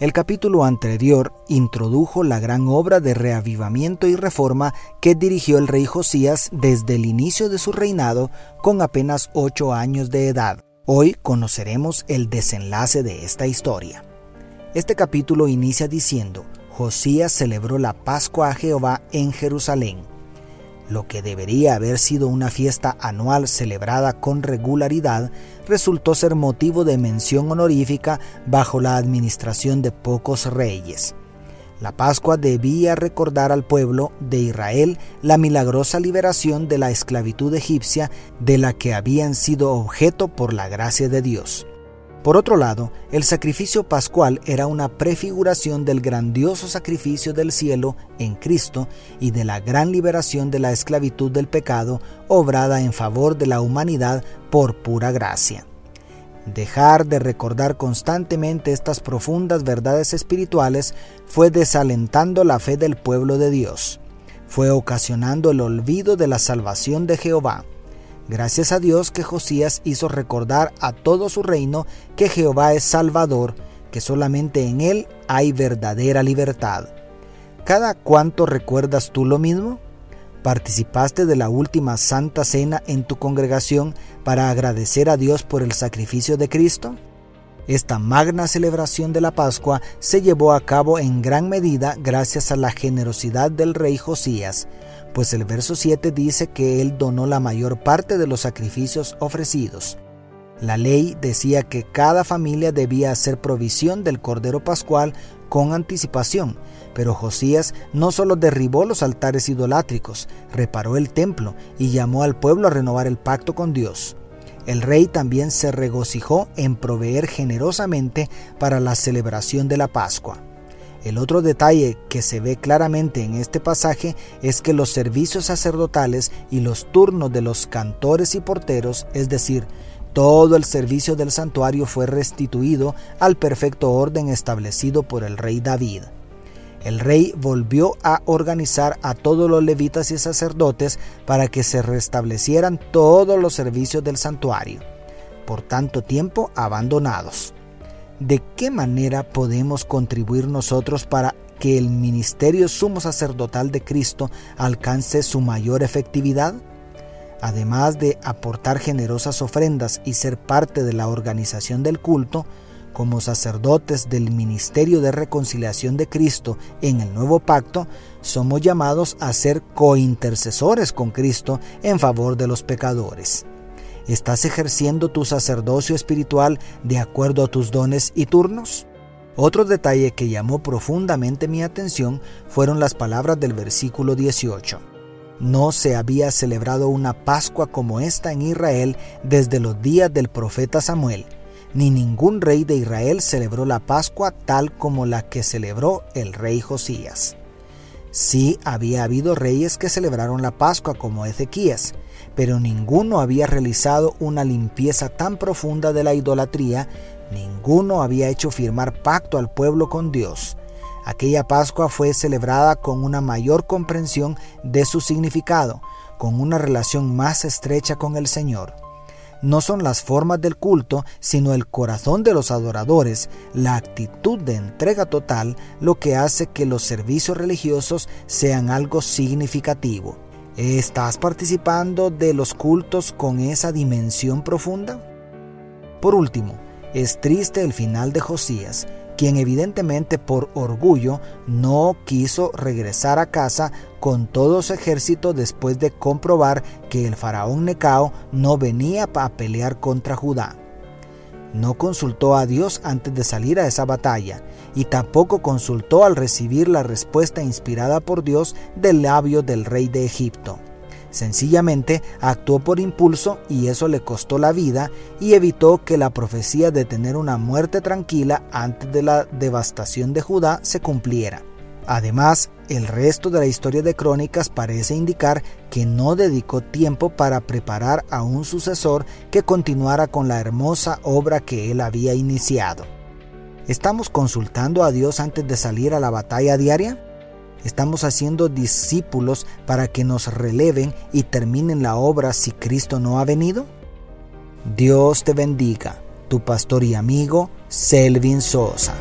el capítulo anterior introdujo la gran obra de reavivamiento y reforma que dirigió el rey Josías desde el inicio de su reinado con apenas ocho años de edad. Hoy conoceremos el desenlace de esta historia. Este capítulo inicia diciendo, Josías celebró la Pascua a Jehová en Jerusalén. Lo que debería haber sido una fiesta anual celebrada con regularidad resultó ser motivo de mención honorífica bajo la administración de pocos reyes. La Pascua debía recordar al pueblo de Israel la milagrosa liberación de la esclavitud egipcia de la que habían sido objeto por la gracia de Dios. Por otro lado, el sacrificio pascual era una prefiguración del grandioso sacrificio del cielo en Cristo y de la gran liberación de la esclavitud del pecado obrada en favor de la humanidad por pura gracia. Dejar de recordar constantemente estas profundas verdades espirituales fue desalentando la fe del pueblo de Dios, fue ocasionando el olvido de la salvación de Jehová Gracias a Dios que Josías hizo recordar a todo su reino que Jehová es Salvador, que solamente en Él hay verdadera libertad. ¿Cada cuánto recuerdas tú lo mismo? ¿Participaste de la última Santa Cena en tu congregación para agradecer a Dios por el sacrificio de Cristo? Esta magna celebración de la Pascua se llevó a cabo en gran medida gracias a la generosidad del rey Josías, pues el verso 7 dice que él donó la mayor parte de los sacrificios ofrecidos. La ley decía que cada familia debía hacer provisión del Cordero Pascual con anticipación, pero Josías no solo derribó los altares idolátricos, reparó el templo y llamó al pueblo a renovar el pacto con Dios. El rey también se regocijó en proveer generosamente para la celebración de la Pascua. El otro detalle que se ve claramente en este pasaje es que los servicios sacerdotales y los turnos de los cantores y porteros, es decir, todo el servicio del santuario fue restituido al perfecto orden establecido por el rey David. El rey volvió a organizar a todos los levitas y sacerdotes para que se restablecieran todos los servicios del santuario, por tanto tiempo abandonados. ¿De qué manera podemos contribuir nosotros para que el ministerio sumo sacerdotal de Cristo alcance su mayor efectividad? Además de aportar generosas ofrendas y ser parte de la organización del culto, como sacerdotes del ministerio de reconciliación de Cristo en el nuevo pacto, somos llamados a ser cointercesores con Cristo en favor de los pecadores. ¿Estás ejerciendo tu sacerdocio espiritual de acuerdo a tus dones y turnos? Otro detalle que llamó profundamente mi atención fueron las palabras del versículo 18. No se había celebrado una Pascua como esta en Israel desde los días del profeta Samuel, ni ningún rey de Israel celebró la Pascua tal como la que celebró el rey Josías. Sí había habido reyes que celebraron la Pascua como Ezequías, pero ninguno había realizado una limpieza tan profunda de la idolatría, ninguno había hecho firmar pacto al pueblo con Dios. Aquella Pascua fue celebrada con una mayor comprensión de su significado, con una relación más estrecha con el Señor. No son las formas del culto, sino el corazón de los adoradores, la actitud de entrega total, lo que hace que los servicios religiosos sean algo significativo. ¿Estás participando de los cultos con esa dimensión profunda? Por último, es triste el final de Josías, quien evidentemente por orgullo no quiso regresar a casa con todo su ejército después de comprobar que el faraón Necao no venía a pelear contra Judá. No consultó a Dios antes de salir a esa batalla y tampoco consultó al recibir la respuesta inspirada por Dios del labio del rey de Egipto. Sencillamente actuó por impulso y eso le costó la vida y evitó que la profecía de tener una muerte tranquila antes de la devastación de Judá se cumpliera. Además, el resto de la historia de Crónicas parece indicar que no dedicó tiempo para preparar a un sucesor que continuara con la hermosa obra que él había iniciado. ¿Estamos consultando a Dios antes de salir a la batalla diaria? ¿Estamos haciendo discípulos para que nos releven y terminen la obra si Cristo no ha venido? Dios te bendiga, tu pastor y amigo Selvin Sosa.